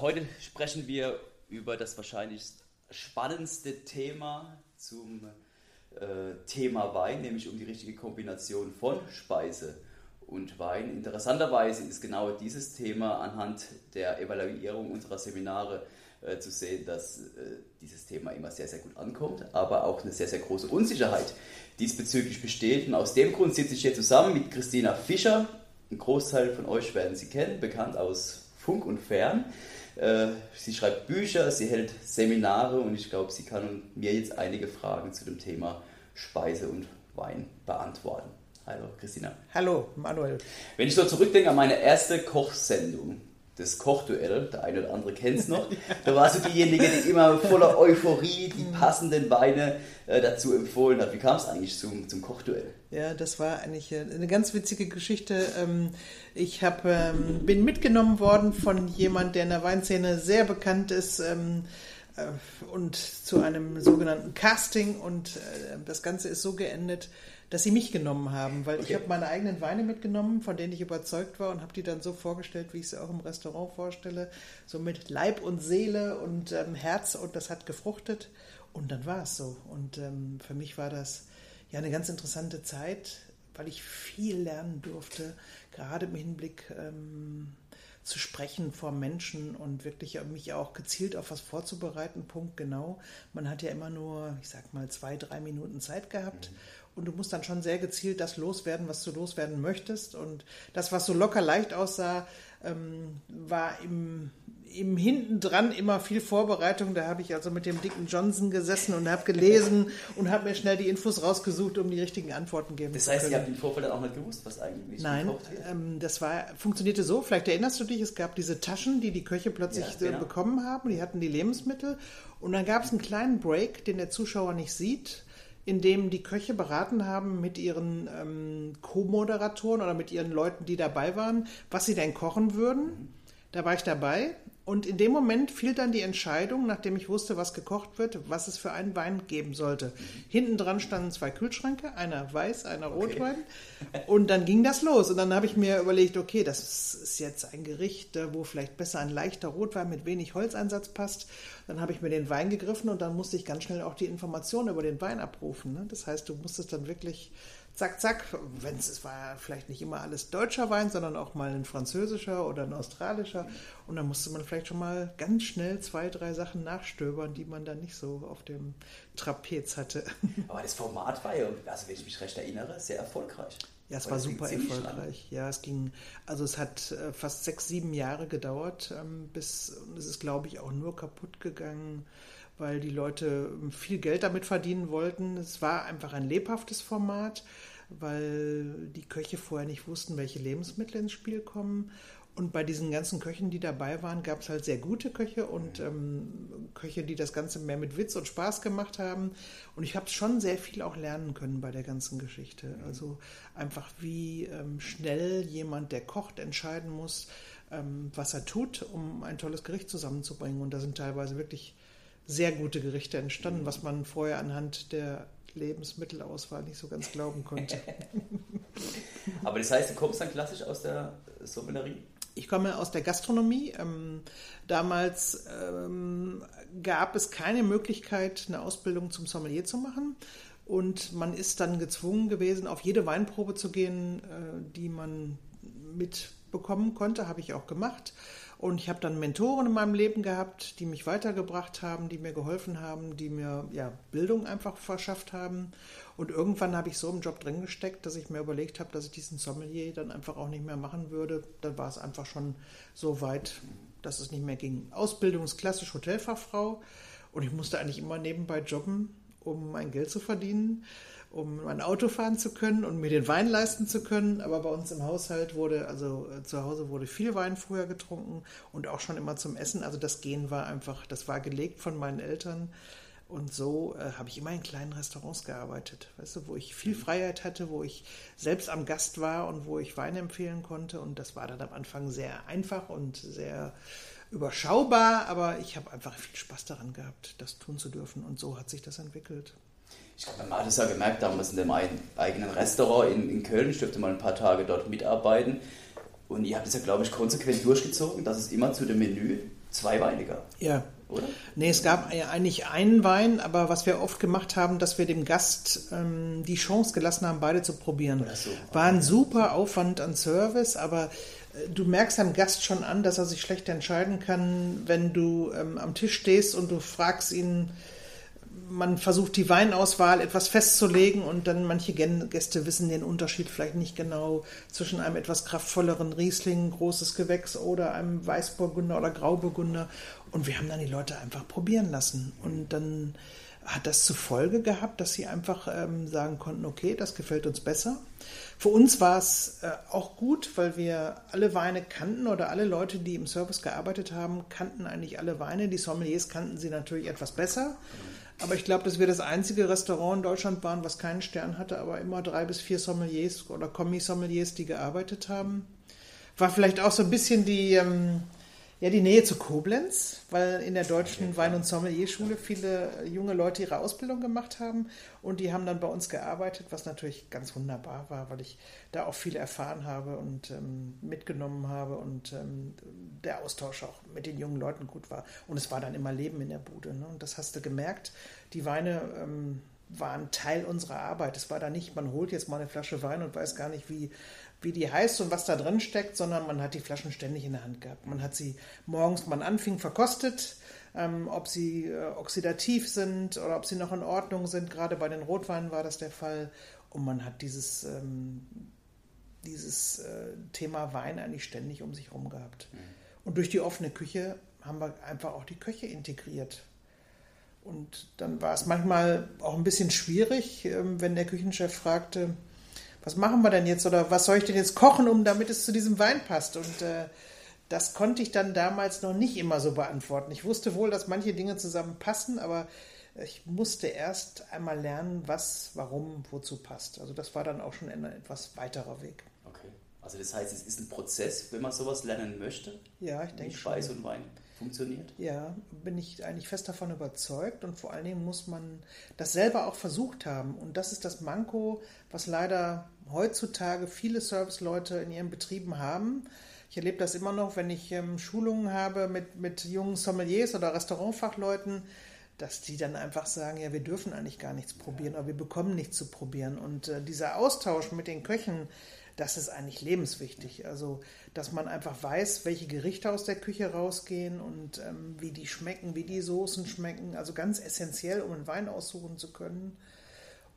Heute sprechen wir über das wahrscheinlich spannendste Thema zum äh, Thema Wein, nämlich um die richtige Kombination von Speise und Wein. Interessanterweise ist genau dieses Thema anhand der Evaluierung unserer Seminare äh, zu sehen, dass äh, dieses Thema immer sehr, sehr gut ankommt, aber auch eine sehr, sehr große Unsicherheit diesbezüglich besteht. Und aus dem Grund sitze ich hier zusammen mit Christina Fischer. Ein Großteil von euch werden sie kennen, bekannt aus Funk und Fern. Äh, sie schreibt Bücher, sie hält Seminare und ich glaube, sie kann mir jetzt einige Fragen zu dem Thema Speise und Wein beantworten. Hallo Christina. Hallo Manuel. Wenn ich so zurückdenke an meine erste Kochsendung, das Kochduell, der eine oder andere kennt es noch. Da warst du diejenige, die immer voller Euphorie die mhm. passenden Weine äh, dazu empfohlen hat. Wie kam es eigentlich zum, zum Kochduell? Ja, das war eigentlich äh, eine ganz witzige Geschichte. Ähm, ich hab, ähm, bin mitgenommen worden von jemand, der in der Weinszene sehr bekannt ist ähm, äh, und zu einem sogenannten Casting und das Ganze ist so geendet, dass sie mich genommen haben, weil okay. ich habe meine eigenen Weine mitgenommen, von denen ich überzeugt war und habe die dann so vorgestellt, wie ich sie auch im Restaurant vorstelle, so mit Leib und Seele und ähm, Herz und das hat gefruchtet und dann war es so. Und ähm, für mich war das ja eine ganz interessante Zeit, weil ich viel lernen durfte, gerade im Hinblick ähm, zu sprechen vor Menschen und wirklich mich auch gezielt auf was vorzubereiten, Punkt genau. Man hat ja immer nur, ich sag mal, zwei, drei Minuten Zeit gehabt. Mhm und du musst dann schon sehr gezielt das loswerden, was du loswerden möchtest. Und das, was so locker leicht aussah, ähm, war im, im Hintendran immer viel Vorbereitung. Da habe ich also mit dem dicken Johnson gesessen und habe gelesen und habe mir schnell die Infos rausgesucht, um die richtigen Antworten geben das heißt, zu können. Das heißt, ihr habt im Vorfeld dann auch nicht gewusst, was eigentlich Nein, ähm, das war, funktionierte so, vielleicht erinnerst du dich, es gab diese Taschen, die die Köche plötzlich ja, genau. bekommen haben, die hatten die Lebensmittel und dann gab es einen kleinen Break, den der Zuschauer nicht sieht in dem die Köche beraten haben mit ihren ähm, Co-Moderatoren oder mit ihren Leuten, die dabei waren, was sie denn kochen würden. Da war ich dabei und in dem Moment fiel dann die Entscheidung, nachdem ich wusste, was gekocht wird, was es für einen Wein geben sollte. Mhm. Hinten dran standen zwei Kühlschränke, einer weiß, einer Rotwein. Okay. Und dann ging das los. Und dann habe ich mir überlegt, okay, das ist jetzt ein Gericht, äh, wo vielleicht besser ein leichter Rotwein mit wenig Holzeinsatz passt. Dann habe ich mir den Wein gegriffen und dann musste ich ganz schnell auch die Informationen über den Wein abrufen. Ne? Das heißt, du musstest dann wirklich zack, zack, wenn es war vielleicht nicht immer alles deutscher Wein, sondern auch mal ein französischer oder ein australischer. Und dann musste man vielleicht schon mal ganz schnell zwei, drei Sachen nachstöbern, die man dann nicht so auf dem Trapez hatte. Aber das Format war ja, also wenn ich mich recht erinnere, sehr erfolgreich. Ja, es war super erfolgreich. Ja, es ging, also es hat äh, fast sechs, sieben Jahre gedauert, ähm, bis, es ist, glaube ich, auch nur kaputt gegangen, weil die Leute viel Geld damit verdienen wollten. Es war einfach ein lebhaftes Format, weil die Köche vorher nicht wussten, welche Lebensmittel ins Spiel kommen. Und bei diesen ganzen Köchen, die dabei waren, gab es halt sehr gute Köche und ähm, Köche, die das Ganze mehr mit Witz und Spaß gemacht haben. Und ich habe schon sehr viel auch lernen können bei der ganzen Geschichte. Also einfach, wie ähm, schnell jemand, der kocht, entscheiden muss, ähm, was er tut, um ein tolles Gericht zusammenzubringen. Und da sind teilweise wirklich sehr gute Gerichte entstanden, was man vorher anhand der Lebensmittelauswahl nicht so ganz glauben konnte. Aber das heißt, du kommst dann klassisch aus der Sommelerie? Ich komme aus der Gastronomie. Ähm, damals ähm, gab es keine Möglichkeit, eine Ausbildung zum Sommelier zu machen. Und man ist dann gezwungen gewesen, auf jede Weinprobe zu gehen, äh, die man mitbekommen konnte. Habe ich auch gemacht. Und ich habe dann Mentoren in meinem Leben gehabt, die mich weitergebracht haben, die mir geholfen haben, die mir ja, Bildung einfach verschafft haben. Und irgendwann habe ich so im Job drin gesteckt, dass ich mir überlegt habe, dass ich diesen Sommelier dann einfach auch nicht mehr machen würde. Dann war es einfach schon so weit, dass es nicht mehr ging. Ausbildung ist klassisch Hotelfachfrau und ich musste eigentlich immer nebenbei jobben, um mein Geld zu verdienen um ein Auto fahren zu können und mir den Wein leisten zu können. Aber bei uns im Haushalt wurde, also äh, zu Hause wurde viel Wein früher getrunken und auch schon immer zum Essen. Also das Gehen war einfach, das war gelegt von meinen Eltern. Und so äh, habe ich immer in kleinen Restaurants gearbeitet, weißt du, wo ich viel Freiheit hatte, wo ich selbst am Gast war und wo ich Wein empfehlen konnte. Und das war dann am Anfang sehr einfach und sehr überschaubar, aber ich habe einfach viel Spaß daran gehabt, das tun zu dürfen. Und so hat sich das entwickelt ich glaube, man hat es ja gemerkt damals in dem eigenen Restaurant in, in Köln. Ich durfte mal ein paar Tage dort mitarbeiten. Und ihr habt es ja, glaube ich, konsequent durchgezogen, dass es immer zu dem Menü zwei Weine gab. Ja. Oder? Nee, es gab ja eigentlich einen Wein, aber was wir oft gemacht haben, dass wir dem Gast ähm, die Chance gelassen haben, beide zu probieren. So. War ein super Aufwand an Service, aber äh, du merkst am Gast schon an, dass er sich schlecht entscheiden kann, wenn du ähm, am Tisch stehst und du fragst ihn, man versucht die Weinauswahl etwas festzulegen und dann manche Gäste wissen den Unterschied vielleicht nicht genau zwischen einem etwas kraftvolleren Riesling, großes Gewächs oder einem Weißburgunder oder Grauburgunder. Und wir haben dann die Leute einfach probieren lassen. Und dann hat das zur Folge gehabt, dass sie einfach ähm, sagen konnten, okay, das gefällt uns besser. Für uns war es äh, auch gut, weil wir alle Weine kannten oder alle Leute, die im Service gearbeitet haben, kannten eigentlich alle Weine. Die Sommeliers kannten sie natürlich etwas besser. Aber ich glaube, dass wir das einzige Restaurant in Deutschland waren, was keinen Stern hatte, aber immer drei bis vier Sommeliers oder Kommi-Sommeliers, die gearbeitet haben. War vielleicht auch so ein bisschen die, ähm, ja, die Nähe zu Koblenz, weil in der deutschen Wein- und Sommelierschule viele junge Leute ihre Ausbildung gemacht haben und die haben dann bei uns gearbeitet, was natürlich ganz wunderbar war, weil ich da auch viel erfahren habe und ähm, mitgenommen habe und ähm, der Austausch auch mit den jungen Leuten gut war. Und es war dann immer Leben in der Bude. Ne? Und das hast du gemerkt. Die Weine ähm, waren Teil unserer Arbeit. Es war da nicht, man holt jetzt mal eine Flasche Wein und weiß gar nicht, wie wie die heißt und was da drin steckt, sondern man hat die Flaschen ständig in der Hand gehabt. Man hat sie morgens, man anfing, verkostet, ähm, ob sie äh, oxidativ sind oder ob sie noch in Ordnung sind. Gerade bei den Rotweinen war das der Fall. Und man hat dieses, ähm, dieses äh, Thema Wein eigentlich ständig um sich herum gehabt. Mhm. Und durch die offene Küche haben wir einfach auch die Köche integriert. Und dann war es manchmal auch ein bisschen schwierig, ähm, wenn der Küchenchef fragte, was machen wir denn jetzt oder was soll ich denn jetzt kochen, um damit es zu diesem Wein passt? Und äh, das konnte ich dann damals noch nicht immer so beantworten. Ich wusste wohl, dass manche Dinge zusammenpassen, aber ich musste erst einmal lernen, was, warum, wozu passt. Also das war dann auch schon ein etwas weiterer Weg. Okay. Also das heißt, es ist ein Prozess, wenn man sowas lernen möchte? Ja, ich denke. Speise und Wein funktioniert? Ja, bin ich eigentlich fest davon überzeugt und vor allen Dingen muss man das selber auch versucht haben. Und das ist das Manko, was leider heutzutage viele Serviceleute in ihren Betrieben haben. Ich erlebe das immer noch, wenn ich ähm, Schulungen habe mit, mit jungen Sommeliers oder Restaurantfachleuten, dass die dann einfach sagen, ja, wir dürfen eigentlich gar nichts probieren, aber wir bekommen nichts zu probieren. Und äh, dieser Austausch mit den Köchen, das ist eigentlich lebenswichtig. Also, dass man einfach weiß, welche Gerichte aus der Küche rausgehen und ähm, wie die schmecken, wie die Soßen schmecken. Also ganz essentiell, um einen Wein aussuchen zu können.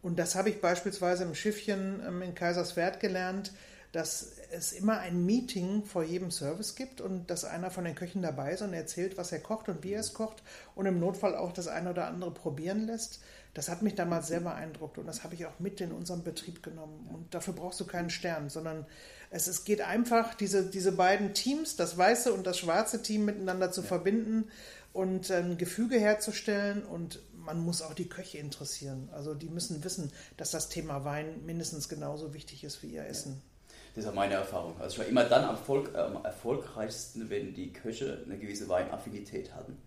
Und das habe ich beispielsweise im Schiffchen ähm, in Kaiserswerth gelernt, dass es immer ein Meeting vor jedem Service gibt und dass einer von den Köchen dabei ist und erzählt, was er kocht und wie er es kocht und im Notfall auch das eine oder andere probieren lässt. Das hat mich damals sehr beeindruckt und das habe ich auch mit in unserem Betrieb genommen. Und dafür brauchst du keinen Stern, sondern es, es geht einfach, diese, diese beiden Teams, das weiße und das schwarze Team miteinander zu ja. verbinden und ein Gefüge herzustellen und man muss auch die Köche interessieren. Also die müssen wissen, dass das Thema Wein mindestens genauso wichtig ist wie ihr Essen. Das ist meine Erfahrung. Also ich war immer dann am, Erfolg, am erfolgreichsten, wenn die Köche eine gewisse Weinaffinität hatten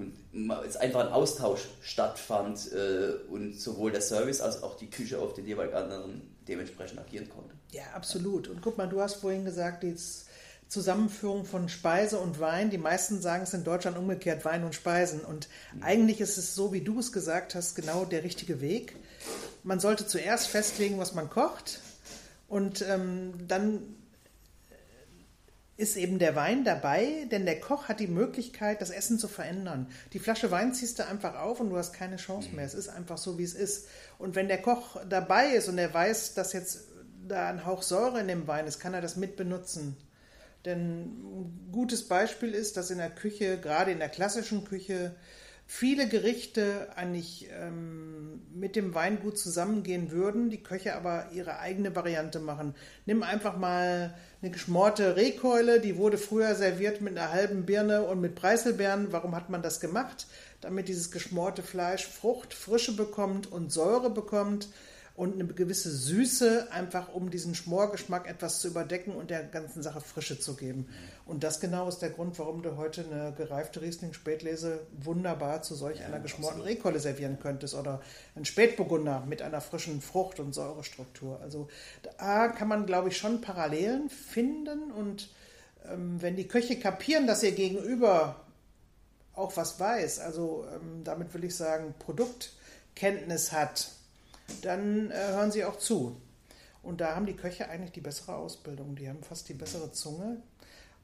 und es einfach ein Austausch stattfand äh, und sowohl der Service als auch die Küche auf den jeweiligen anderen dementsprechend agieren konnte. Ja, absolut. Und guck mal, du hast vorhin gesagt, jetzt Zusammenführung von Speise und Wein. Die meisten sagen es in Deutschland umgekehrt, Wein und Speisen. Und mhm. eigentlich ist es so, wie du es gesagt hast, genau der richtige Weg. Man sollte zuerst festlegen, was man kocht. Und ähm, dann ist eben der Wein dabei, denn der Koch hat die Möglichkeit, das Essen zu verändern. Die Flasche Wein ziehst du einfach auf und du hast keine Chance mehr. Es ist einfach so, wie es ist. Und wenn der Koch dabei ist und er weiß, dass jetzt da ein Hauch Säure in dem Wein ist, kann er das mit benutzen. Denn ein gutes Beispiel ist, dass in der Küche, gerade in der klassischen Küche, viele Gerichte eigentlich ähm, mit dem Weingut zusammengehen würden, die Köche aber ihre eigene Variante machen. Nimm einfach mal eine geschmorte Rehkeule, die wurde früher serviert mit einer halben Birne und mit Preiselbeeren. Warum hat man das gemacht? Damit dieses geschmorte Fleisch Frucht, Frische bekommt und Säure bekommt und eine gewisse Süße, einfach um diesen Schmorgeschmack etwas zu überdecken und der ganzen Sache Frische zu geben. Und das genau ist der Grund, warum du heute eine gereifte Riesling-Spätlese wunderbar zu solch ja, einer geschmorten Rehkolle servieren könntest oder ein Spätburgunder mit einer frischen Frucht- und Säurestruktur. Also da kann man, glaube ich, schon Parallelen finden und ähm, wenn die Köche kapieren, dass ihr gegenüber auch was weiß, also ähm, damit will ich sagen, Produktkenntnis hat, dann äh, hören sie auch zu. Und da haben die Köche eigentlich die bessere Ausbildung, die haben fast die bessere Zunge.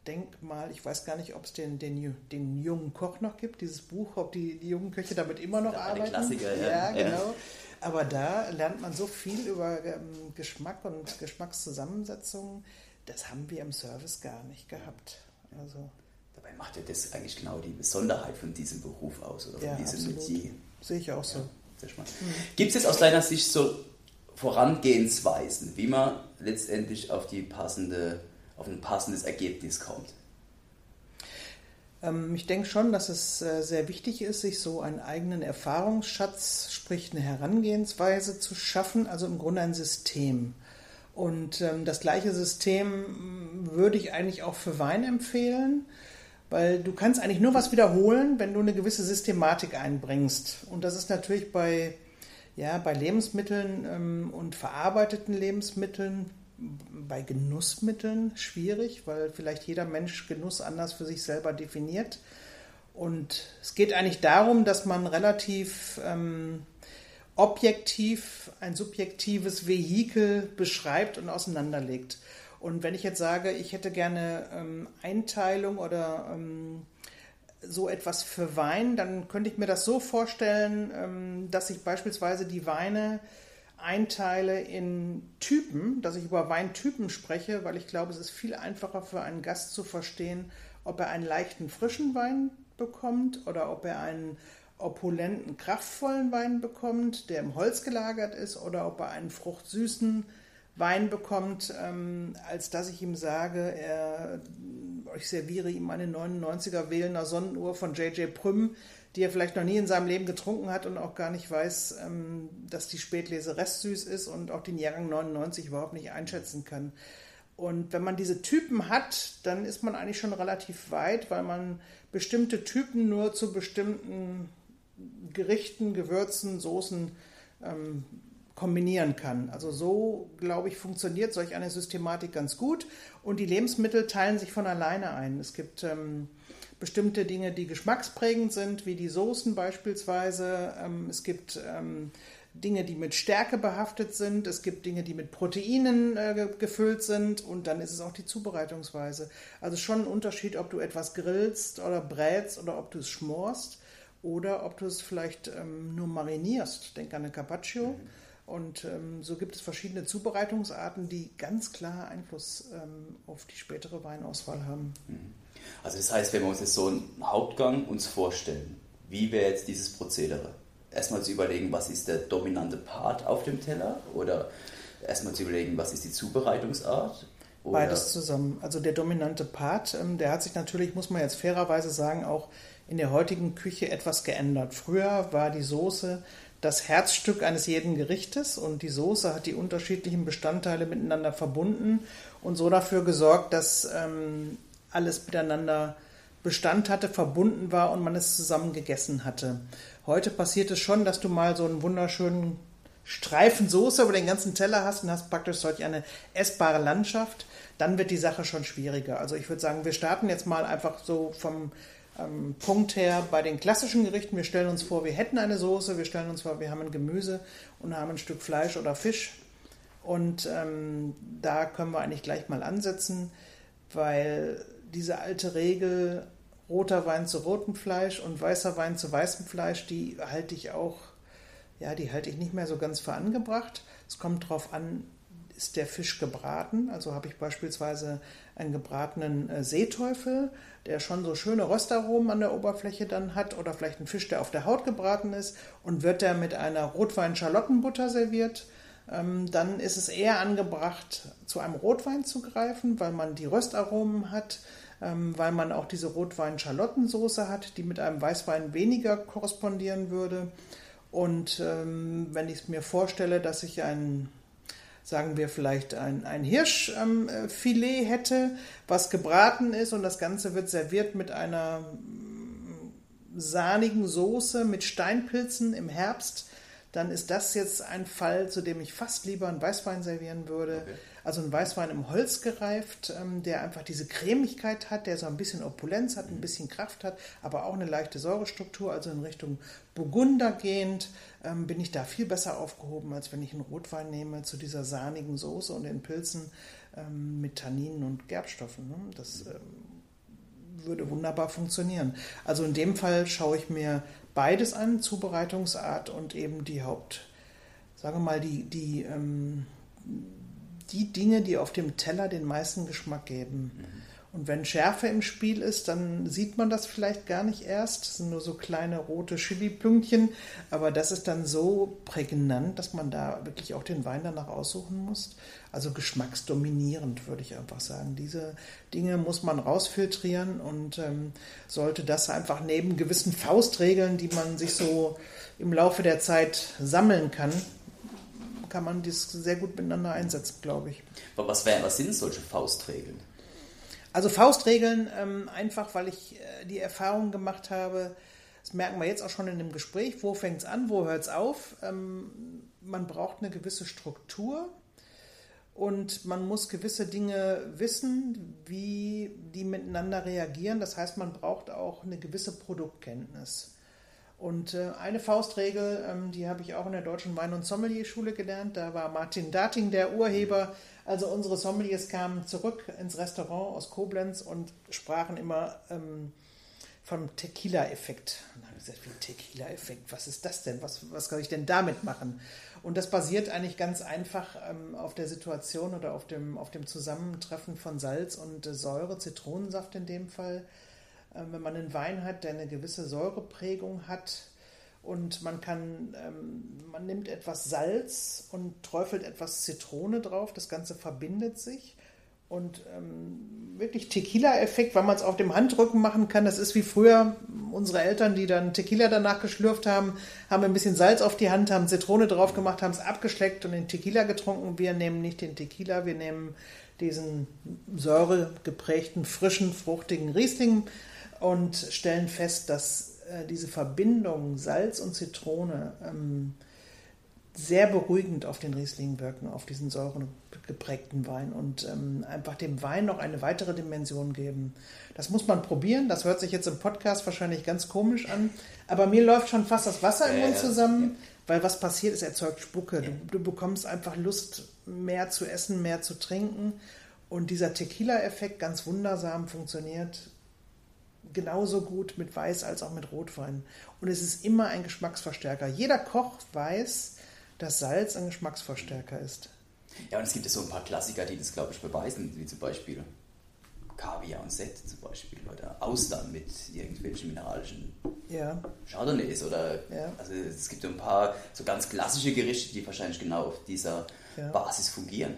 Denk mal, ich weiß gar nicht, ob es den, den, den jungen Koch noch gibt, dieses Buch, ob die, die jungen Köche damit immer noch arbeiten. Klassiker, ja. Ja, genau. Ja. Aber da lernt man so viel über ähm, Geschmack und Geschmackszusammensetzungen. Das haben wir im Service gar nicht gehabt. Also Dabei macht ja das eigentlich genau die Besonderheit von diesem Beruf aus oder von ja, diesem absolut. Metier. Sehe ich auch so. Sehr spannend. Gibt es jetzt aus deiner Sicht so Vorangehensweisen, wie man letztendlich auf, die passende, auf ein passendes Ergebnis kommt? Ähm, ich denke schon, dass es äh, sehr wichtig ist, sich so einen eigenen Erfahrungsschatz, sprich eine Herangehensweise zu schaffen, also im Grunde ein System. Und ähm, das gleiche System würde ich eigentlich auch für Wein empfehlen, weil du kannst eigentlich nur was wiederholen, wenn du eine gewisse Systematik einbringst. Und das ist natürlich bei, ja, bei Lebensmitteln ähm, und verarbeiteten Lebensmitteln, bei Genussmitteln schwierig, weil vielleicht jeder Mensch Genuss anders für sich selber definiert. Und es geht eigentlich darum, dass man relativ ähm, objektiv ein subjektives Vehikel beschreibt und auseinanderlegt. Und wenn ich jetzt sage, ich hätte gerne ähm, Einteilung oder ähm, so etwas für Wein, dann könnte ich mir das so vorstellen, ähm, dass ich beispielsweise die Weine einteile in Typen, dass ich über Weintypen spreche, weil ich glaube, es ist viel einfacher für einen Gast zu verstehen, ob er einen leichten frischen Wein bekommt oder ob er einen opulenten, kraftvollen Wein bekommt, der im Holz gelagert ist, oder ob er einen fruchtsüßen Wein bekommt, ähm, als dass ich ihm sage, er, ich serviere ihm eine 99er Wählener Sonnenuhr von J.J. Prüm, die er vielleicht noch nie in seinem Leben getrunken hat und auch gar nicht weiß, ähm, dass die Spätlese restsüß ist und auch den Jahrgang 99 überhaupt nicht einschätzen kann. Und wenn man diese Typen hat, dann ist man eigentlich schon relativ weit, weil man bestimmte Typen nur zu bestimmten Gerichten, Gewürzen, Soßen ähm, kombinieren kann. Also so, glaube ich, funktioniert solch eine Systematik ganz gut und die Lebensmittel teilen sich von alleine ein. Es gibt ähm, bestimmte Dinge, die geschmacksprägend sind, wie die Soßen beispielsweise. Ähm, es gibt ähm, Dinge, die mit Stärke behaftet sind. Es gibt Dinge, die mit Proteinen äh, gefüllt sind. Und dann ist es auch die Zubereitungsweise. Also schon ein Unterschied, ob du etwas grillst oder brätst oder ob du es schmorst oder ob du es vielleicht ähm, nur marinierst. Denk an eine Carpaccio. Mhm. Und ähm, so gibt es verschiedene Zubereitungsarten, die ganz klar Einfluss ähm, auf die spätere Weinauswahl haben. Mhm. Also das heißt, wenn wir uns jetzt so einen Hauptgang uns vorstellen, wie wäre jetzt dieses Prozedere? Erstmal zu überlegen, was ist der dominante Part auf dem Teller oder erstmal zu überlegen, was ist die Zubereitungsart? Oder? Beides zusammen. Also der dominante Part, ähm, der hat sich natürlich, muss man jetzt fairerweise sagen, auch in der heutigen Küche etwas geändert. Früher war die Soße das Herzstück eines jeden Gerichtes und die Soße hat die unterschiedlichen Bestandteile miteinander verbunden und so dafür gesorgt, dass ähm, alles miteinander Bestand hatte, verbunden war und man es zusammen gegessen hatte. Heute passiert es schon, dass du mal so einen wunderschönen Streifen Soße über den ganzen Teller hast und hast praktisch solch eine essbare Landschaft, dann wird die Sache schon schwieriger. Also ich würde sagen, wir starten jetzt mal einfach so vom ähm, Punkt her bei den klassischen Gerichten. Wir stellen uns vor, wir hätten eine Soße, wir stellen uns vor, wir haben ein Gemüse und haben ein Stück Fleisch oder Fisch. Und ähm, da können wir eigentlich gleich mal ansetzen, weil diese alte Regel, roter Wein zu rotem Fleisch und weißer Wein zu weißem Fleisch, die halte ich auch, ja, die halte ich nicht mehr so ganz für angebracht. Es kommt darauf an, ist der Fisch gebraten. Also habe ich beispielsweise einen gebratenen äh, Seeteufel, der schon so schöne Röstaromen an der Oberfläche dann hat, oder vielleicht ein Fisch, der auf der Haut gebraten ist, und wird der mit einer Rotwein-Schalottenbutter serviert, ähm, dann ist es eher angebracht, zu einem Rotwein zu greifen, weil man die Röstaromen hat, ähm, weil man auch diese Rotwein-Schalottensoße hat, die mit einem Weißwein weniger korrespondieren würde. Und ähm, wenn ich es mir vorstelle, dass ich einen sagen wir vielleicht ein, ein Hirschfilet ähm, hätte, was gebraten ist und das Ganze wird serviert mit einer mm, sahnigen Soße mit Steinpilzen im Herbst, dann ist das jetzt ein Fall, zu dem ich fast lieber einen Weißwein servieren würde. Okay. Also ein Weißwein im Holz gereift, ähm, der einfach diese Cremigkeit hat, der so ein bisschen Opulenz hat, ein bisschen Kraft hat, aber auch eine leichte Säurestruktur, also in Richtung Burgunder gehend, ähm, bin ich da viel besser aufgehoben, als wenn ich einen Rotwein nehme zu dieser sahnigen Soße und den Pilzen ähm, mit Tanninen und Gerbstoffen. Ne? Das würde wunderbar funktionieren. Also in dem Fall schaue ich mir beides an, Zubereitungsart und eben die Haupt, sagen wir mal, die, die, ähm, die Dinge, die auf dem Teller den meisten Geschmack geben. Mhm. Und wenn Schärfe im Spiel ist, dann sieht man das vielleicht gar nicht erst. Das sind nur so kleine rote Chili-Pünktchen. Aber das ist dann so prägnant, dass man da wirklich auch den Wein danach aussuchen muss. Also geschmacksdominierend, würde ich einfach sagen. Diese Dinge muss man rausfiltrieren und ähm, sollte das einfach neben gewissen Faustregeln, die man sich so im Laufe der Zeit sammeln kann, kann man das sehr gut miteinander einsetzen, glaube ich. Aber was, wär, was sind solche Faustregeln? Also Faustregeln, ähm, einfach weil ich äh, die Erfahrung gemacht habe, das merken wir jetzt auch schon in dem Gespräch, wo fängt es an, wo hört es auf. Ähm, man braucht eine gewisse Struktur und man muss gewisse Dinge wissen, wie die miteinander reagieren. Das heißt, man braucht auch eine gewisse Produktkenntnis. Und äh, eine Faustregel, ähm, die habe ich auch in der Deutschen Wein- und Sommelier-Schule gelernt. Da war Martin Dating der Urheber. Also unsere Sommeliers kamen zurück ins Restaurant aus Koblenz und sprachen immer ähm, vom Tequila-Effekt. Und dann habe ich gesagt, Tequila-Effekt, was ist das denn? Was, was kann ich denn damit machen? Und das basiert eigentlich ganz einfach ähm, auf der Situation oder auf dem, auf dem Zusammentreffen von Salz und äh, Säure, Zitronensaft in dem Fall. Ähm, wenn man einen Wein hat, der eine gewisse Säureprägung hat, und man kann, ähm, man nimmt etwas Salz und träufelt etwas Zitrone drauf, das Ganze verbindet sich und ähm, wirklich Tequila-Effekt, weil man es auf dem Handrücken machen kann. Das ist wie früher unsere Eltern, die dann Tequila danach geschlürft haben, haben ein bisschen Salz auf die Hand, haben Zitrone drauf gemacht, haben es abgeschleckt und den Tequila getrunken. Wir nehmen nicht den Tequila, wir nehmen diesen säuregeprägten, frischen, fruchtigen Riesling und stellen fest, dass äh, diese Verbindung Salz und Zitrone ähm, sehr beruhigend auf den Riesling wirken, auf diesen säuregeprägten Wein und ähm, einfach dem Wein noch eine weitere Dimension geben. Das muss man probieren. Das hört sich jetzt im Podcast wahrscheinlich ganz komisch an, aber mir läuft schon fast das Wasser im Mund zusammen, weil was passiert, es erzeugt Spucke. Du, du bekommst einfach Lust, mehr zu essen, mehr zu trinken. Und dieser Tequila-Effekt ganz wundersam funktioniert genauso gut mit Weiß als auch mit Rotwein. Und es ist immer ein Geschmacksverstärker. Jeder Koch weiß, dass Salz ein Geschmacksverstärker ist. Ja, und es gibt ja so ein paar Klassiker, die das, glaube ich, beweisen, wie zum Beispiel Kaviar und Sett zum Beispiel oder Austern mit irgendwelchen mineralischen ja. Chardonnays oder ja. also es gibt ein paar so ganz klassische Gerichte, die wahrscheinlich genau auf dieser ja. Basis fungieren.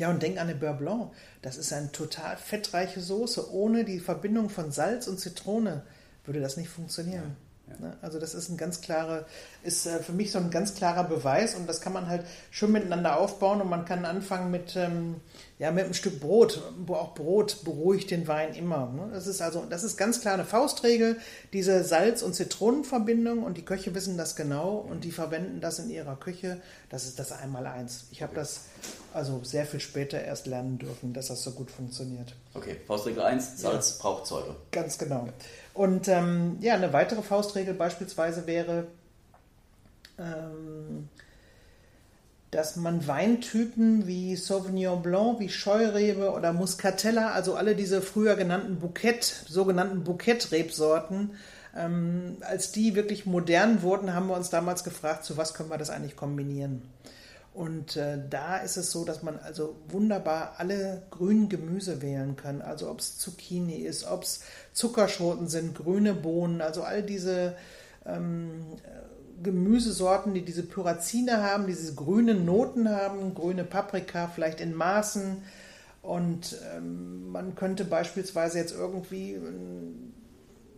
Ja, und denk an eine Beurre Blanc. Das ist eine total fettreiche Soße. Ohne die Verbindung von Salz und Zitrone würde das nicht funktionieren. Ne? Also das ist ein ganz klarer, ist äh, für mich so ein ganz klarer Beweis und das kann man halt schön miteinander aufbauen und man kann anfangen mit, ähm, ja, mit einem Stück Brot, wo auch Brot beruhigt den Wein immer. Ne? Das ist also, das ist ganz klar eine Faustregel, diese Salz- und Zitronenverbindung und die Köche wissen das genau und die verwenden das in ihrer Küche. Das ist das Einmaleins. Ich habe das also sehr viel später erst lernen dürfen, dass das so gut funktioniert. Okay, Faustregel 1, Salz ja. braucht Säure. Ganz genau. Und ähm, ja, eine weitere Faustregel beispielsweise wäre, ähm, dass man Weintypen wie Sauvignon Blanc, wie Scheurebe oder Muscatella, also alle diese früher genannten Bouquet, sogenannten Bouquet-Rebsorten, ähm, als die wirklich modern wurden, haben wir uns damals gefragt, zu was können wir das eigentlich kombinieren? Und äh, da ist es so, dass man also wunderbar alle grünen Gemüse wählen kann. Also ob es Zucchini ist, ob es Zuckerschoten sind, grüne Bohnen, also all diese ähm, Gemüsesorten, die diese Pyrazine haben, diese grünen Noten haben, grüne Paprika vielleicht in Maßen. Und ähm, man könnte beispielsweise jetzt irgendwie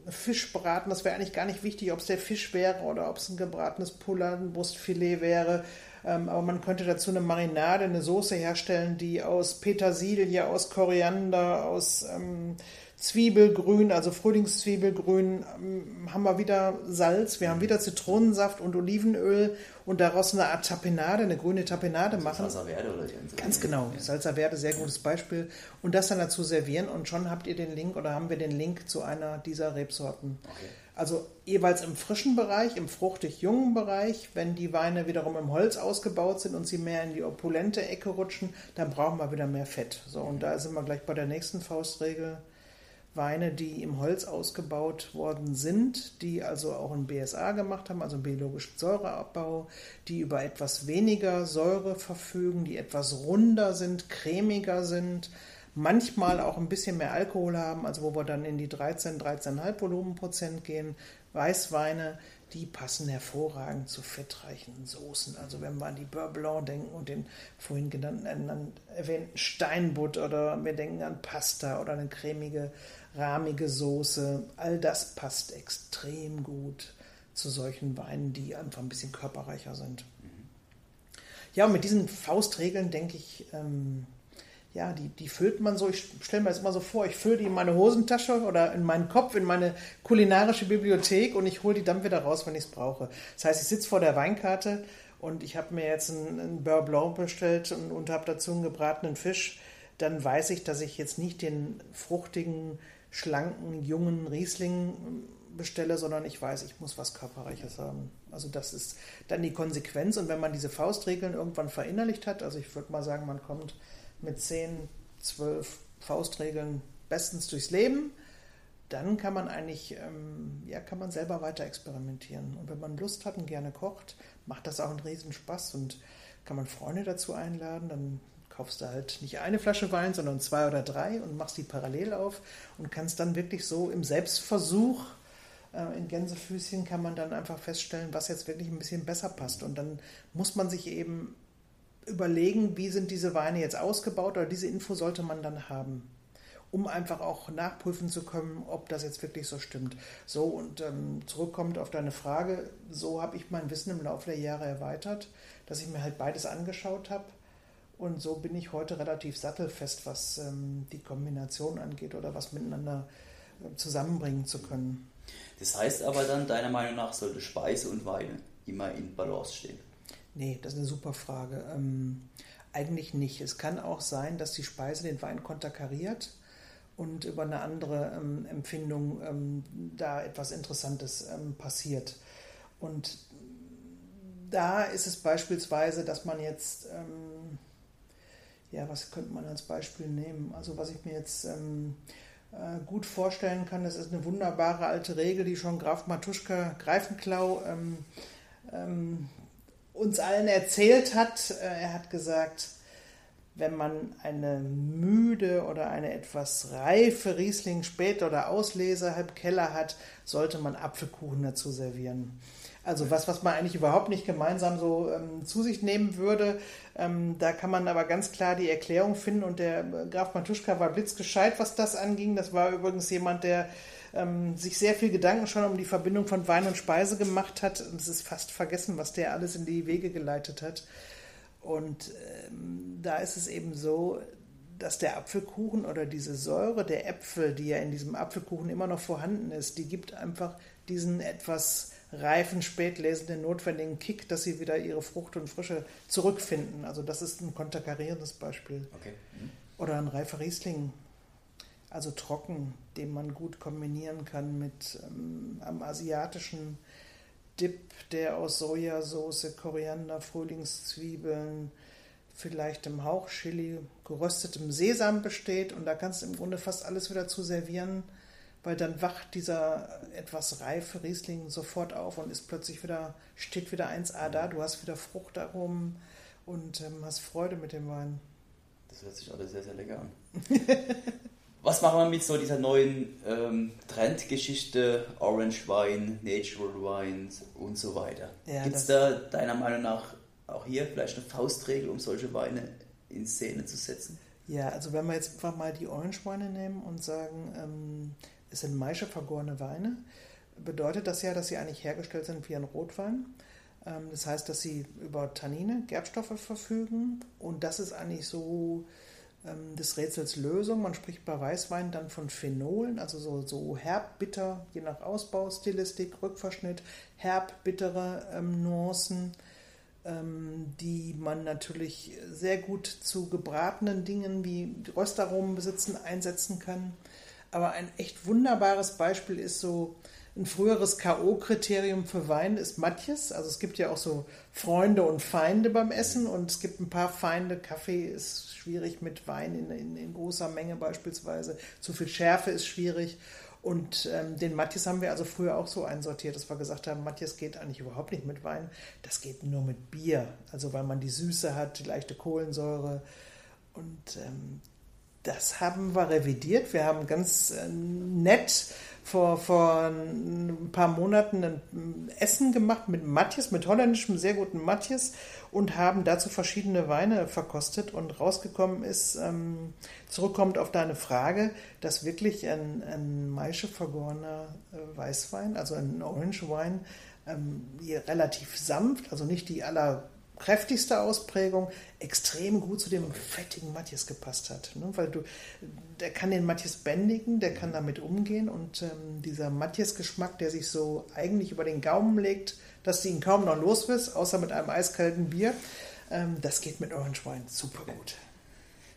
Fisch braten. Das wäre eigentlich gar nicht wichtig, ob es der Fisch wäre oder ob es ein gebratenes Pullernbrustfilet wäre ähm, aber man könnte dazu eine Marinade, eine Soße herstellen, die aus Petersilie, aus Koriander, aus ähm, Zwiebelgrün, also Frühlingszwiebelgrün, ähm, haben wir wieder Salz, wir haben wieder Zitronensaft und Olivenöl und daraus eine Art Tapenade, eine grüne Tapenade machen. Salsa Verde oder so. Ganz genau, Ja. Salsa Verde, sehr gutes Beispiel. Und das dann dazu servieren und schon habt ihr den Link oder haben wir den Link zu einer dieser Rebsorten. Okay. Also jeweils im frischen Bereich, im fruchtig-jungen Bereich. Wenn die Weine wiederum im Holz ausgebaut sind und sie mehr in die opulente Ecke rutschen, dann brauchen wir wieder mehr Fett. So, und da sind wir gleich bei der nächsten Faustregel. Weine, die im Holz ausgebaut worden sind, die also auch ein BSA gemacht haben, also einen biologischen Säureabbau, die über etwas weniger Säure verfügen, die etwas runder sind, cremiger sind, manchmal auch ein bisschen mehr Alkohol haben, also wo wir dann in die 13, 13,5 Volumenprozent gehen. Weißweine, die passen hervorragend zu fettreichen Soßen. Also wenn wir an die Beurre Blanc denken und den vorhin genannten an- erwähnten Steinbutt oder wir denken an Pasta oder eine cremige, rahmige Soße, all das passt extrem gut zu solchen Weinen, die einfach ein bisschen körperreicher sind. Ja, und mit diesen Faustregeln denke ich, ähm, ja, die, die füllt man so, ich stelle mir das immer so vor, ich fülle die in meine Hosentasche oder in meinen Kopf, in meine kulinarische Bibliothek und ich hole die dann wieder raus, wenn ich es brauche. Das heißt, ich sitze vor der Weinkarte und ich habe mir jetzt einen, einen Beurre Blanc bestellt und, und habe dazu einen gebratenen Fisch. Dann weiß ich, dass ich jetzt nicht den fruchtigen, schlanken, jungen Riesling bestelle, sondern ich weiß, ich muss was Körperreiches haben. Also das ist dann die Konsequenz. Und wenn man diese Faustregeln irgendwann verinnerlicht hat, also ich würde mal sagen, man kommt mit 10, 12 Faustregeln bestens durchs Leben, dann kann man eigentlich, ähm, ja, kann man selber weiter experimentieren. Und wenn man Lust hat und gerne kocht, macht das auch einen riesen Spaß und kann man Freunde dazu einladen, dann kaufst du halt nicht eine Flasche Wein, sondern zwei oder drei und machst die parallel auf und kannst dann wirklich so im Selbstversuch äh, in Gänsefüßchen kann man dann einfach feststellen, was jetzt wirklich ein bisschen besser passt. Und dann muss man sich eben überlegen, wie sind diese Weine jetzt ausgebaut oder diese Info sollte man dann haben, um einfach auch nachprüfen zu können, ob das jetzt wirklich so stimmt. So und ähm, zurückkommt auf deine Frage, so habe ich mein Wissen im Laufe der Jahre erweitert, dass ich mir halt beides angeschaut habe. Und so bin ich heute relativ sattelfest, was ähm, die Kombination angeht oder was miteinander äh, zusammenbringen zu können. Das heißt aber dann, deiner Meinung nach, sollte Speise und Weine immer in Balance stehen. Nee, das ist eine super Frage. Ähm, eigentlich nicht. Es kann auch sein, dass die Speise den Wein konterkariert und über eine andere ähm, Empfindung ähm, da etwas Interessantes ähm, passiert. Und da ist es beispielsweise, dass man jetzt, ähm, ja, was könnte man als Beispiel nehmen? Also was ich mir jetzt ähm, äh, gut vorstellen kann, das ist eine wunderbare alte Regel, die schon Graf Matuschka Greifenklau ähm, ähm, uns allen erzählt hat. Äh, Er hat gesagt, wenn man eine müde oder eine etwas reife Riesling Spät- oder Auslese halb Keller hat, sollte man Apfelkuchen dazu servieren. Also was, was man eigentlich überhaupt nicht gemeinsam so ähm, zu sich nehmen würde. Ähm, da kann man aber ganz klar die Erklärung finden. Und der äh, Graf Matuschka war blitzgescheit, was das anging. Das war übrigens jemand, der ähm, sich sehr viel Gedanken schon um die Verbindung von Wein und Speise gemacht hat. Und es ist fast vergessen, was der alles in die Wege geleitet hat. Und ähm, da ist es eben so, dass der Apfelkuchen oder diese Säure der Äpfel, die ja in diesem Apfelkuchen immer noch vorhanden ist, die gibt einfach diesen etwas reifen, spätlesenden, notwendigen Kick, dass sie wieder ihre Frucht und Frische zurückfinden. Also das ist ein konterkarierendes Beispiel. Okay. Mhm. Oder ein reifer Riesling, also trocken, den man gut kombinieren kann mit ähm, einem asiatischen Dip, der aus Sojasauce, Koriander, Frühlingszwiebeln, vielleicht im Hauch Chili, geröstetem Sesam besteht. Und da kannst du im Grunde fast alles wieder zu servieren, weil dann wacht dieser etwas reife Riesling sofort auf und ist plötzlich wieder, steht wieder 1A da. Du hast wieder Fruchtaromen und ähm, hast Freude mit dem Wein. Das hört sich alles sehr, sehr lecker an. Was machen wir mit so dieser neuen ähm, Trendgeschichte, Orange Wine, Natural Wines und so weiter? Ja, Gibt es da deiner Meinung nach auch hier vielleicht eine Faustregel, um solche Weine in Szene zu setzen? Ja, also wenn wir jetzt einfach mal die Orange-Weine nehmen und sagen, ähm, es sind Maische vergorene Weine, bedeutet das ja, dass sie eigentlich hergestellt sind wie ein Rotwein. Ähm, das heißt, dass sie über Tannine, Gerbstoffe verfügen und das ist eigentlich so ähm, des Rätsels Lösung. Man spricht bei Weißwein dann von Phenolen, also so, so herb, bitter, je nach Ausbaustilistik, Rückverschnitt, herb, bittere ähm, Nuancen, ähm, die man natürlich sehr gut zu gebratenen Dingen wie Röstaromen besitzen, einsetzen kann. Aber ein echt wunderbares Beispiel ist so ein früheres K.O.-Kriterium für Wein ist Matjes. Also es gibt ja auch so Freunde und Feinde beim Essen und es gibt ein paar Feinde. Kaffee ist schwierig mit Wein in, in, in großer Menge beispielsweise. Zu viel Schärfe ist schwierig. Und ähm, den Matjes haben wir also früher auch so einsortiert, dass wir gesagt haben, Matjes geht eigentlich überhaupt nicht mit Wein, das geht nur mit Bier. Also weil man die Süße hat, die leichte Kohlensäure. Und ähm, das haben wir revidiert. Wir haben ganz äh, nett vor, vor ein paar Monaten ein Essen gemacht mit Matjes, mit holländischem, sehr guten Matjes und haben dazu verschiedene Weine verkostet und rausgekommen ist, ähm, zurückkommt auf deine Frage, dass wirklich ein, ein Maische vergorener äh, Weißwein, also ein Orange Wine, ähm, relativ sanft, also nicht die aller kräftigste Ausprägung extrem gut zu dem fettigen Matthias gepasst hat. Ne? Weil du, der kann den Matthias bändigen, der kann damit umgehen und ähm, dieser Matthias-Geschmack, der sich so eigentlich über den Gaumen legt, dass du ihn kaum noch los bist, außer mit einem eiskalten Bier, ähm, das geht mit Orange Wine super gut.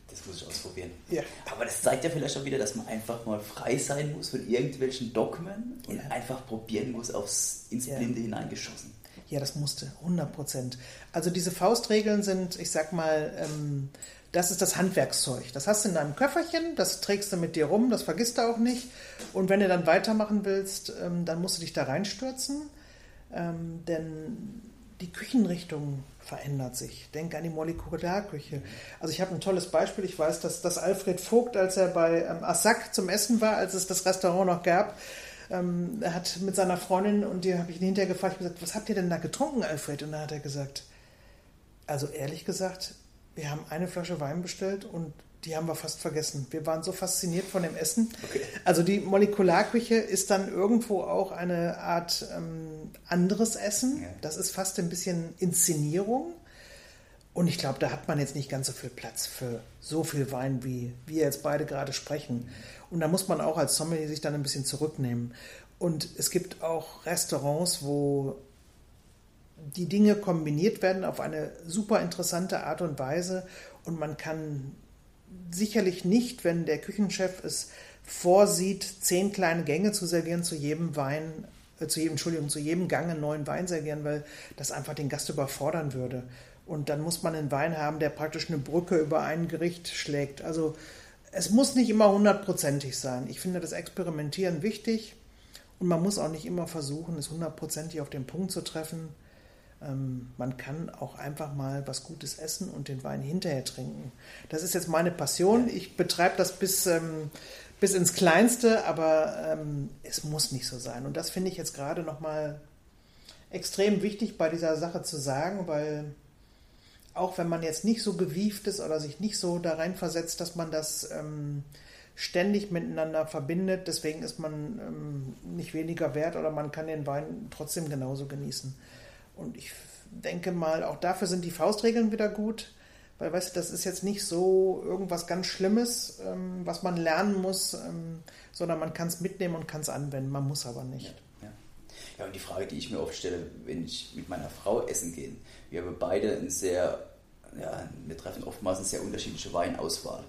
Das muss ich ausprobieren. Ja. Aber das zeigt ja vielleicht auch wieder, dass man einfach mal frei sein muss von irgendwelchen Dogmen und Ja. einfach probieren muss, aufs, ins Ja. Blinde hineingeschossen. Ja, das musste, 100 Prozent. Also diese Faustregeln sind, ich sag mal, ähm, das ist das Handwerkszeug. Das hast du in deinem Köfferchen, das trägst du mit dir rum, das vergisst du auch nicht. Und wenn du dann weitermachen willst, ähm, dann musst du dich da reinstürzen, ähm, denn die Küchenrichtung verändert sich. Denk an die Molekularküche. Also ich habe ein tolles Beispiel. Ich weiß, dass, dass Alfred Vogt, als er bei ähm, Assac zum Essen war, als es das Restaurant noch gab, ähm, er hat mit seiner Freundin und die habe ich ihn hinterher gefragt, ich gesagt, was habt ihr denn da getrunken, Alfred? Und dann hat er gesagt, also ehrlich gesagt, wir haben eine Flasche Wein bestellt und die haben wir fast vergessen. Wir waren so fasziniert von dem Essen. Okay. Also die Molekularküche ist dann irgendwo auch eine Art ähm, anderes Essen. Ja. Das ist fast ein bisschen Inszenierung. Und ich glaube, da hat man jetzt nicht ganz so viel Platz für so viel Wein, wie wir jetzt beide gerade sprechen. Und da muss man auch als Sommelier sich dann ein bisschen zurücknehmen. Und es gibt auch Restaurants, wo die Dinge kombiniert werden auf eine super interessante Art und Weise. Und man kann sicherlich nicht, wenn der Küchenchef es vorsieht, zehn kleine Gänge zu servieren, zu jedem Wein, äh, zu jedem, Entschuldigung, zu jedem Gang einen neuen Wein servieren, weil das einfach den Gast überfordern würde. Und dann muss man einen Wein haben, der praktisch eine Brücke über ein Gericht schlägt. Also es muss nicht immer hundertprozentig sein. Ich finde das Experimentieren wichtig und man muss auch nicht immer versuchen, es hundertprozentig auf den Punkt zu treffen. Ähm, man kann auch einfach mal was Gutes essen und den Wein hinterher trinken. Das ist jetzt meine Passion. Ich betreibe das bis, ähm, bis ins Kleinste, aber ähm, es muss nicht so sein. Und das finde ich jetzt gerade nochmal extrem wichtig bei dieser Sache zu sagen, weil auch wenn man jetzt nicht so gewieft ist oder sich nicht so da reinversetzt, dass man das ähm, ständig miteinander verbindet, deswegen ist man ähm, nicht weniger wert oder man kann den Wein trotzdem genauso genießen. Und ich denke mal, auch dafür sind die Faustregeln wieder gut, weil, weißt du, das ist jetzt nicht so irgendwas ganz Schlimmes, ähm, was man lernen muss, ähm, sondern man kann es mitnehmen und kann es anwenden. Man muss aber nicht. Ja. ja, und die Frage, die ich mir oft stelle, wenn ich mit meiner Frau essen gehe, wir haben beide ein sehr, ja, wir treffen oftmals eine sehr unterschiedliche Weinauswahl.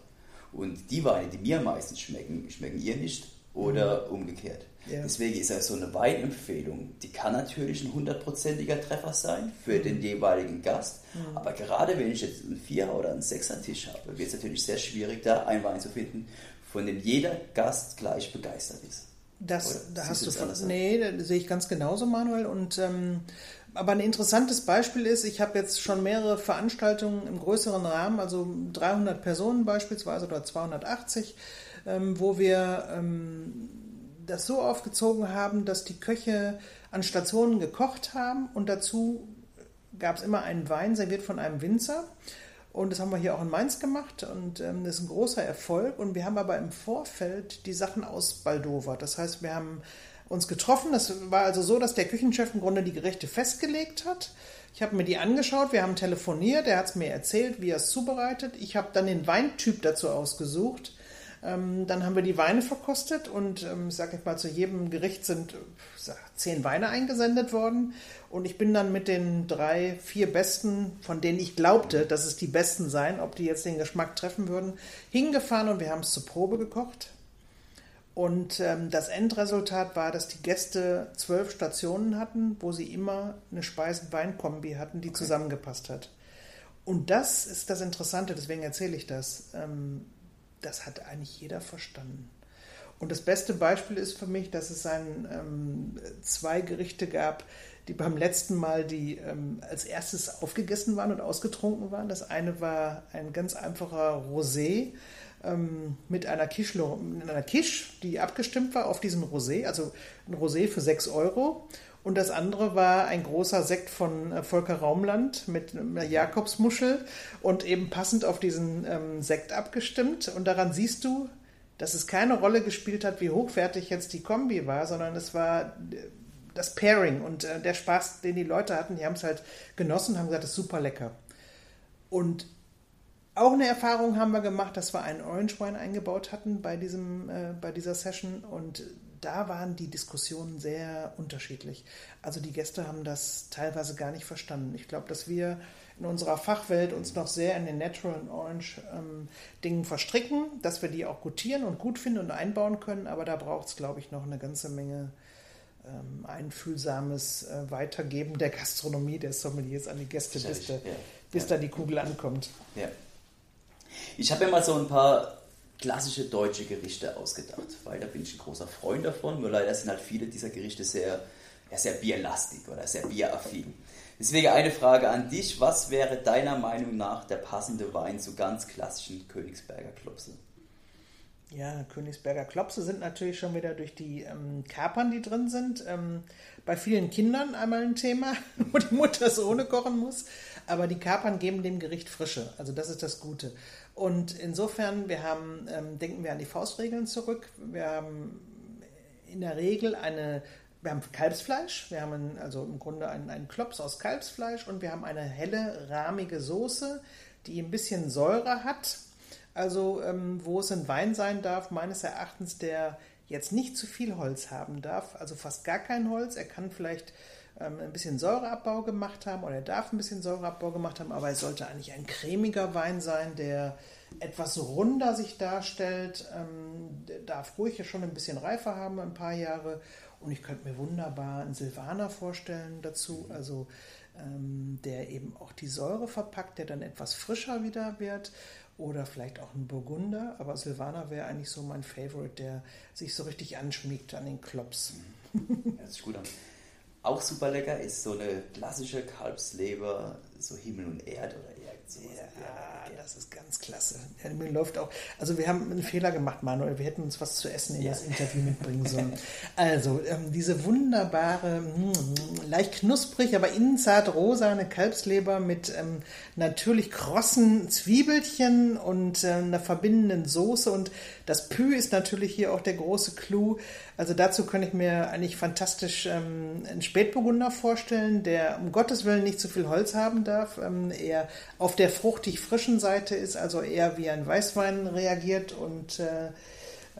Und die Weine, die mir meistens schmecken, schmecken ihr nicht oder umgekehrt. Ja. Deswegen ist ja so eine Weinempfehlung, die kann natürlich ein hundertprozentiger Treffer sein für den jeweiligen Gast. Aber gerade wenn ich jetzt einen Vierer- oder einen Sechser-Tisch habe, wird es natürlich sehr schwierig, da einen Wein zu finden, von dem jeder Gast gleich begeistert ist. Das, Oder da siehst hast du von, nee, sehe ich ganz genauso, Manuel. Und ähm, aber ein interessantes Beispiel ist, ich habe jetzt schon mehrere Veranstaltungen im größeren Rahmen, also 300 Personen beispielsweise oder 280, ähm, wo wir ähm, das so aufgezogen haben, dass die Köche an Stationen gekocht haben und dazu gab es immer einen Wein serviert von einem Winzer. Und das haben wir hier auch in Mainz gemacht und ähm, das ist ein großer Erfolg. Und wir haben aber im Vorfeld die Sachen ausbaldowert. Das heißt, wir haben uns getroffen. Das war also so, dass der Küchenchef im Grunde die Gerichte festgelegt hat. Ich habe mir die angeschaut, wir haben telefoniert, er hat es mir erzählt, wie er es zubereitet. Ich habe dann den Weintyp dazu ausgesucht. Ähm, dann haben wir die Weine verkostet und ähm, ich sage jetzt mal, zu jedem Gericht sind sag, zehn Weine eingesendet worden. Und ich bin dann mit den drei, vier besten, von denen ich glaubte, dass es die besten seien, ob die jetzt den Geschmack treffen würden, hingefahren und wir haben es zur Probe gekocht. Und ähm, das Endresultat war, dass die Gäste zwölf Stationen hatten, wo sie immer eine Speisen-Wein-Kombi hatten, die okay. zusammengepasst hat. Und das ist das Interessante, deswegen erzähle ich das. Ähm, das hat eigentlich jeder verstanden. Und das beste Beispiel ist für mich, dass es ein, ähm, zwei Gerichte gab, die beim letzten Mal die ähm, als erstes aufgegessen waren und ausgetrunken waren. Das eine war ein ganz einfacher Rosé ähm, mit einer Quiche, einer Quiche, die abgestimmt war auf diesen Rosé, also ein Rosé für 6 Euro. Und das andere war ein großer Sekt von äh, Volker Raumland mit einer Jakobsmuschel und eben passend auf diesen ähm, Sekt abgestimmt. Und daran siehst du, dass es keine Rolle gespielt hat, wie hochwertig jetzt die Kombi war, sondern es war äh, das Pairing und äh, der Spaß, den die Leute hatten, die haben es halt genossen und haben gesagt, das ist super lecker. Und auch eine Erfahrung haben wir gemacht, dass wir einen Orange Wine eingebaut hatten bei, diesem, äh, bei dieser Session und da waren die Diskussionen sehr unterschiedlich. Also die Gäste haben das teilweise gar nicht verstanden. Ich glaube, dass wir in unserer Fachwelt uns noch sehr in den Natural und Orange ähm, Dingen verstricken, dass wir die auch gutieren und gut finden und einbauen können, aber da braucht es, glaube ich, noch eine ganze Menge ähm, einfühlsames äh, Weitergeben der Gastronomie der Sommeliers an die Gäste, bis, ja. bis ja. da die Kugel ankommt. Ja. Ich habe mir mal so ein paar klassische deutsche Gerichte ausgedacht, weil da bin ich ein großer Freund davon. Nur leider sind halt viele dieser Gerichte sehr, ja, sehr bierlastig oder sehr bieraffin. Deswegen eine Frage an dich. Was wäre deiner Meinung nach der passende Wein zu ganz klassischen Königsberger Klopse? Ja, Königsberger Klopse sind natürlich schon wieder durch die ähm, Kapern, die drin sind, ähm, bei vielen Kindern einmal ein Thema, wo die Mutter es ohne kochen muss. Aber die Kapern geben dem Gericht Frische. Also das ist das Gute. Und insofern, wir haben, ähm, denken wir an die Faustregeln zurück. Wir haben in der Regel eine, wir haben Kalbsfleisch, wir haben also im Grunde einen, einen Klops aus Kalbsfleisch und wir haben eine helle, rahmige Soße, die ein bisschen Säure hat. Also ähm, wo es ein Wein sein darf, meines Erachtens, der jetzt nicht zu viel Holz haben darf, also fast gar kein Holz. Er kann vielleicht ähm, ein bisschen Säureabbau gemacht haben oder er darf ein bisschen Säureabbau gemacht haben, aber es sollte eigentlich ein cremiger Wein sein, der etwas runder sich darstellt, ähm, darf ruhig schon ein bisschen reifer haben, ein paar Jahre. Und ich könnte mir wunderbar einen Silvaner vorstellen dazu, also ähm, der eben auch die Säure verpackt, der dann etwas frischer wieder wird. Oder vielleicht auch ein Burgunder, aber Silvaner wäre eigentlich so mein Favorite, der sich so richtig anschmiegt an den Klops. Hört sich gut an. Auch super lecker ist so eine klassische Kalbsleber, so Himmel und Erde oder irgend sowas. Ja, das ist ganz klasse. Ja, mir läuft auch. Also wir haben einen Fehler gemacht, Manuel. Wir hätten uns was zu essen in ja. das Interview mitbringen sollen. Also ähm, diese wunderbare, mh, hm, leicht knusprig, aber innen zart rosane Kalbsleber mit ähm, natürlich krossen Zwiebelchen und äh, einer verbindenden Soße und das Pü ist natürlich hier auch der große Clou. Also dazu könnte ich mir eigentlich fantastisch ähm, einen Spätburgunder vorstellen, der um Gottes Willen nicht zu viel Holz haben darf, ähm, eher auf der fruchtig frischen Seite ist, also eher wie ein Weißwein reagiert und äh,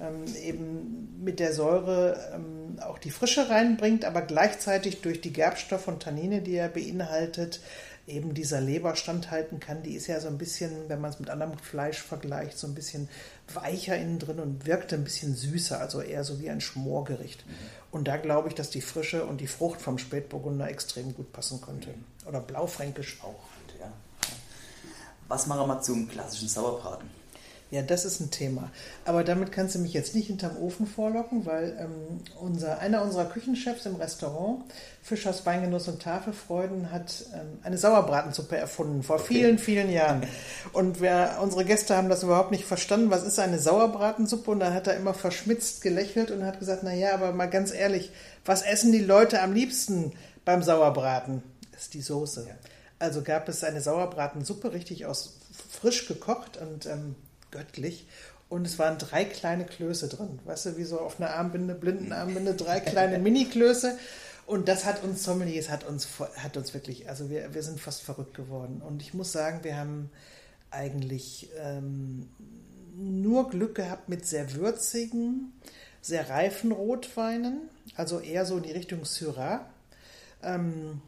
ähm, eben mit der Säure ähm, auch die Frische reinbringt, aber gleichzeitig durch die Gerbstoff und Tannine, die er beinhaltet, eben dieser Leber standhalten kann. Die ist ja so ein bisschen, wenn man es mit anderem Fleisch vergleicht, so ein bisschen weicher innen drin und wirkt ein bisschen süßer, also eher so wie ein Schmorgericht. Mhm. Und da glaube ich, dass die Frische und die Frucht vom Spätburgunder extrem gut passen könnte. Mhm. Oder Blaufränkisch auch. Ja. Was machen wir zum klassischen Sauerbraten? Ja, das ist ein Thema. Aber damit kannst du mich jetzt nicht hinterm Ofen vorlocken, weil ähm, unser, einer unserer Küchenchefs im Restaurant, Fischers Weingenuss und Tafelfreuden, hat ähm, eine Sauerbratensuppe erfunden vor okay. vielen, vielen Jahren. Und wir, unsere Gäste haben das überhaupt nicht verstanden. Was ist eine Sauerbratensuppe? Und dann hat er immer verschmitzt gelächelt und hat gesagt, na ja, aber mal ganz ehrlich, was essen die Leute am liebsten beim Sauerbraten? Das ist die Soße. Ja. Also gab es eine Sauerbratensuppe, richtig aus frisch gekocht und ähm, göttlich. Und es waren drei kleine Klöße drin. Weißt du, wie so auf einer Armbinde, Blindenarmbinde, drei kleine Mini-Klöße. Und das hat uns Sommeliers, hat uns, hat uns wirklich, also wir, wir sind fast verrückt geworden. Und ich muss sagen, wir haben eigentlich ähm, nur Glück gehabt mit sehr würzigen, sehr reifen Rotweinen, also eher so in die Richtung Syrah. Ähm,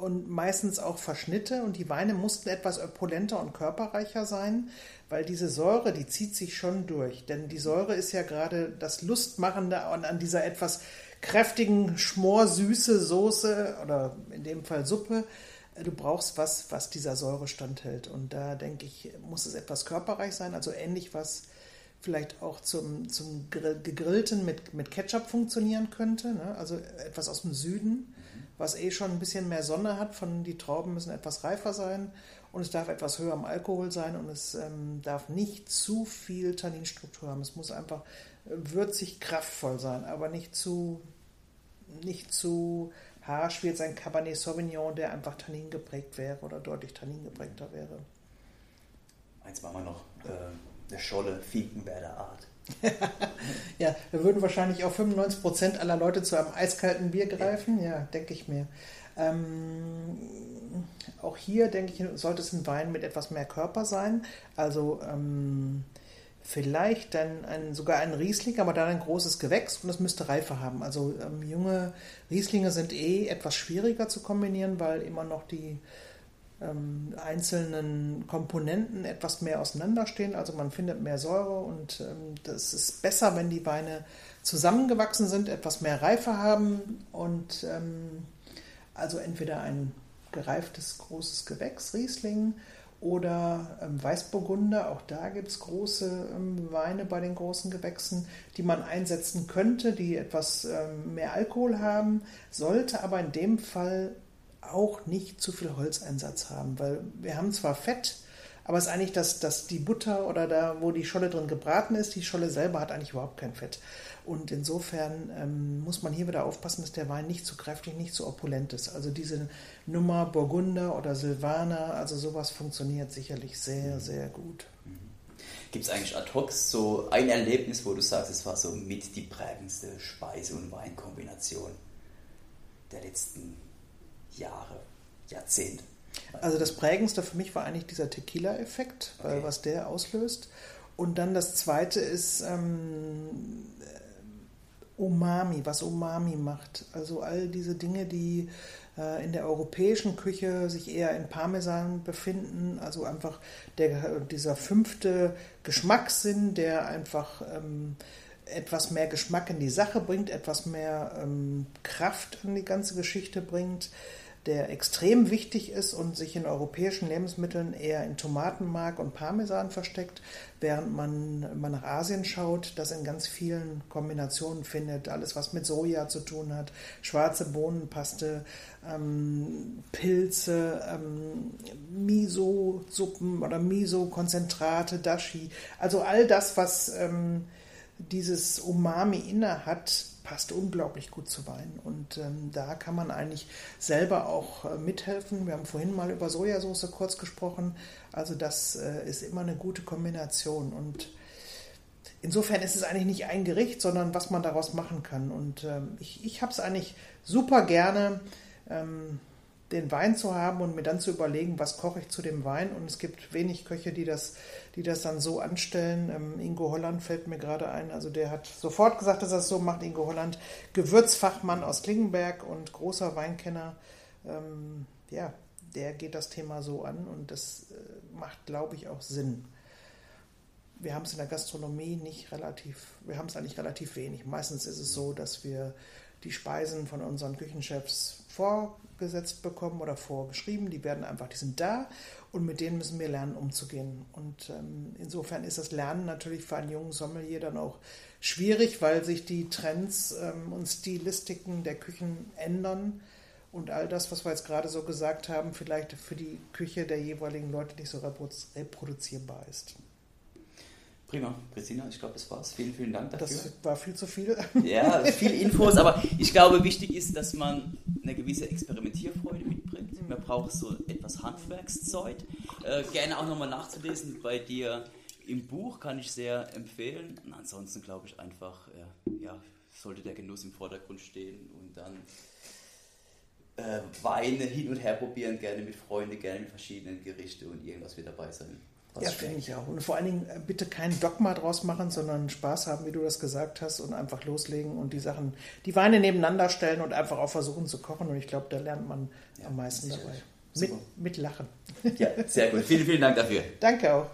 und meistens auch Verschnitte und die Weine mussten etwas opulenter und körperreicher sein, weil diese Säure, die zieht sich schon durch. Denn die Säure ist ja gerade das Lustmachende an, an dieser etwas kräftigen, schmorsüße Soße oder in dem Fall Suppe. Du brauchst was, was dieser Säure standhält. Und da denke ich, muss es etwas körperreich sein, also ähnlich was vielleicht auch zum, zum Gegrillten mit, mit Ketchup funktionieren könnte. Ne? Also etwas aus dem Süden, was eh schon ein bisschen mehr Sonne hat. Von die Trauben müssen etwas reifer sein und es darf etwas höher am Alkohol sein und es ähm, darf nicht zu viel Tanninstruktur haben. Es muss einfach würzig kraftvoll sein, aber nicht zu nicht zu harsch wie jetzt ein Cabernet Sauvignon, der einfach Tannin geprägt wäre oder deutlich Tannin geprägter wäre. Eins machen wir noch. Äh eine Scholle Finkenwerder Art. ja, da würden wahrscheinlich auch 95% aller Leute zu einem eiskalten Bier greifen. Ja, denke ich mir. Ähm, auch hier, denke ich, sollte es ein Wein mit etwas mehr Körper sein. Also ähm, vielleicht dann ein, sogar ein Riesling, aber dann ein großes Gewächs und es müsste Reife haben. Also ähm, junge Rieslinge sind eh etwas schwieriger zu kombinieren, weil immer noch die ähm, einzelnen Komponenten etwas mehr auseinanderstehen. Also man findet mehr Säure und ähm, das ist besser, wenn die Weine zusammengewachsen sind, etwas mehr Reife haben und ähm, also entweder ein gereiftes großes Gewächs, Riesling, oder ähm, Weißburgunder. Auch da gibt es große ähm, Weine bei den großen Gewächsen, die man einsetzen könnte, die etwas ähm, mehr Alkohol haben, sollte aber in dem Fall auch nicht zu viel Holzeinsatz haben, weil wir haben zwar Fett, aber es ist eigentlich, dass, dass die Butter oder da, wo die Scholle drin gebraten ist, die Scholle selber hat eigentlich überhaupt kein Fett. Und insofern ähm, muss man hier wieder aufpassen, dass der Wein nicht zu kräftig, nicht zu opulent ist. Also diese Nummer Burgunder oder Silvaner, also sowas funktioniert sicherlich sehr, sehr gut. Gibt es eigentlich ad hoc so ein Erlebnis, wo du sagst, es war so mit die prägendste Speise- und Weinkombination der letzten Jahre, Jahrzehnte. Also das prägendste für mich war eigentlich dieser Tequila-Effekt, okay. was der auslöst. Und dann das zweite ist ähm, Umami, was Umami macht. Also all diese Dinge, die äh, in der europäischen Küche sich eher in Parmesan befinden. Also einfach der, dieser fünfte Geschmackssinn, der einfach ähm, etwas mehr Geschmack in die Sache bringt, etwas mehr ähm, Kraft in die ganze Geschichte bringt der extrem wichtig ist und sich in europäischen Lebensmitteln eher in Tomatenmark und Parmesan versteckt, während man, man nach Asien schaut, das in ganz vielen Kombinationen findet. Alles, was mit Soja zu tun hat, schwarze Bohnenpaste, ähm, Pilze, ähm, Miso-Suppen oder Miso-Konzentrate, Dashi. Also all das, was ähm, dieses Umami inne hat, passt unglaublich gut zu Wein. Und ähm, da kann man eigentlich selber auch äh, mithelfen. Wir haben vorhin mal über Sojasauce kurz gesprochen. Also das äh, ist immer eine gute Kombination. Und insofern ist es eigentlich nicht ein Gericht, sondern was man daraus machen kann. Und ähm, ich, ich habe es eigentlich super gerne. Ähm, den Wein zu haben und mir dann zu überlegen, was koche ich zu dem Wein. Und es gibt wenig Köche, die das, die das dann so anstellen. Ähm, Ingo Holland fällt mir gerade ein. Also der hat sofort gesagt, dass er es so macht. Ingo Holland, Gewürzfachmann aus Klingenberg und großer Weinkenner. Ähm, ja, der geht das Thema so an und das äh, macht, glaube ich, auch Sinn. Wir haben es in der Gastronomie nicht relativ, wir haben es eigentlich relativ wenig. Meistens ist es so, dass wir die Speisen von unseren Küchenchefs vorgesetzt bekommen oder vorgeschrieben. Die werden einfach, die sind da und mit denen müssen wir lernen, umzugehen. Und ähm, insofern ist das Lernen natürlich für einen jungen Sommelier dann auch schwierig, weil sich die Trends ähm, und Stilistiken der Küchen ändern und all das, was wir jetzt gerade so gesagt haben, vielleicht für die Küche der jeweiligen Leute nicht so reproduzierbar ist. Prima, Christina, ich glaube, das war's. Vielen, vielen Dank dafür. Das war viel zu viel. Ja, viele Infos, aber ich glaube, wichtig ist, dass man eine gewisse Experimentierfreude mitbringt. Man braucht so etwas Handwerkszeug. Äh, gerne auch nochmal nachzulesen bei dir im Buch kann ich sehr empfehlen. Und ansonsten glaube ich einfach, äh, ja, sollte der Genuss im Vordergrund stehen und dann äh, Weine hin und her probieren, gerne mit Freunden, gerne mit verschiedenen Gerichten und irgendwas wird dabei sein. Ja, finde ich auch. Und vor allen Dingen äh, bitte kein Dogma draus machen, sondern Spaß haben, wie du das gesagt hast, und einfach loslegen und die Sachen, die Weine nebeneinander stellen und einfach auch versuchen zu kochen. Und ich glaube, da lernt man ja, am meisten dabei. Mit, mit Lachen. Ja, sehr gut. Vielen, vielen Dank dafür. Danke auch.